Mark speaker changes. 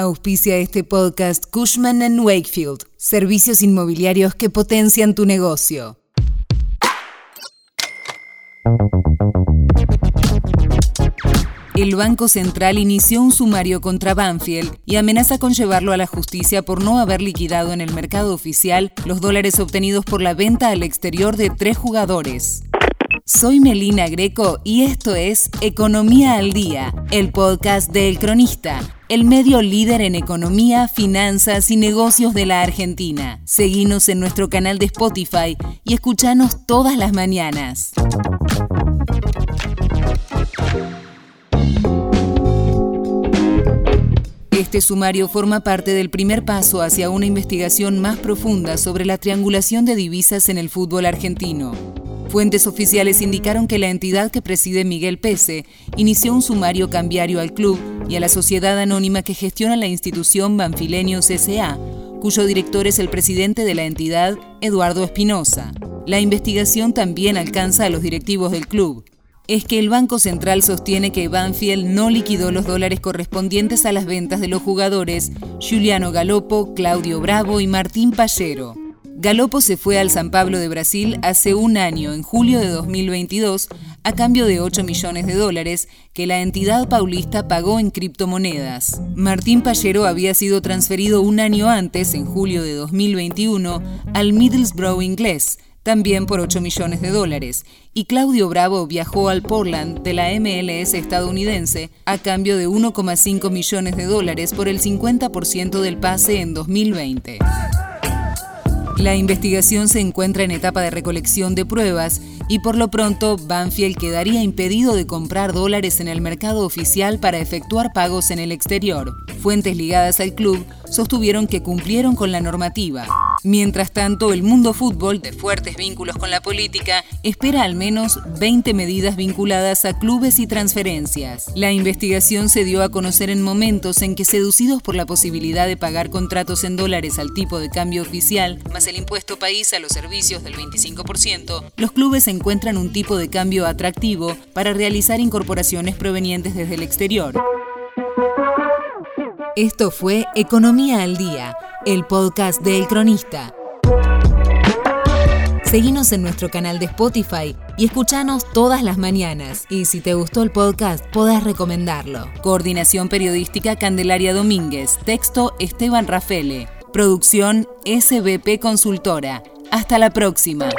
Speaker 1: Auspicia este podcast Cushman ⁇ Wakefield, servicios inmobiliarios que potencian tu negocio. El Banco Central inició un sumario contra Banfield y amenaza con llevarlo a la justicia por no haber liquidado en el mercado oficial los dólares obtenidos por la venta al exterior de tres jugadores. Soy Melina Greco y esto es Economía al Día, el podcast de El Cronista, el medio líder en economía, finanzas y negocios de la Argentina. Seguinos en nuestro canal de Spotify y escuchanos todas las mañanas. Este sumario forma parte del primer paso hacia una investigación más profunda sobre la triangulación de divisas en el fútbol argentino. Fuentes oficiales indicaron que la entidad que preside Miguel Pese inició un sumario cambiario al club y a la sociedad anónima que gestiona la institución Banfilenios S.A., cuyo director es el presidente de la entidad, Eduardo Espinosa. La investigación también alcanza a los directivos del club. Es que el Banco Central sostiene que Banfield no liquidó los dólares correspondientes a las ventas de los jugadores Juliano Galopo, Claudio Bravo y Martín Pallero. Galopo se fue al San Pablo de Brasil hace un año, en julio de 2022, a cambio de 8 millones de dólares que la entidad paulista pagó en criptomonedas. Martín Pallero había sido transferido un año antes, en julio de 2021, al Middlesbrough inglés, también por 8 millones de dólares, y Claudio Bravo viajó al Portland de la MLS estadounidense a cambio de 1,5 millones de dólares por el 50% del pase en 2020. La investigación se encuentra en etapa de recolección de pruebas y por lo pronto Banfield quedaría impedido de comprar dólares en el mercado oficial para efectuar pagos en el exterior. Fuentes ligadas al club sostuvieron que cumplieron con la normativa. Mientras tanto, el mundo fútbol, de fuertes vínculos con la política, espera al menos 20 medidas vinculadas a clubes y transferencias. La investigación se dio a conocer en momentos en que, seducidos por la posibilidad de pagar contratos en dólares al tipo de cambio oficial, más el impuesto país a los servicios del 25%, los clubes encuentran un tipo de cambio atractivo para realizar incorporaciones provenientes desde el exterior. Esto fue Economía al Día, el podcast de El Cronista. Seguinos en nuestro canal de Spotify y escuchanos todas las mañanas. Y si te gustó el podcast, podés recomendarlo. Coordinación Periodística Candelaria Domínguez. Texto Esteban Rafele. Producción SBP Consultora. Hasta la próxima.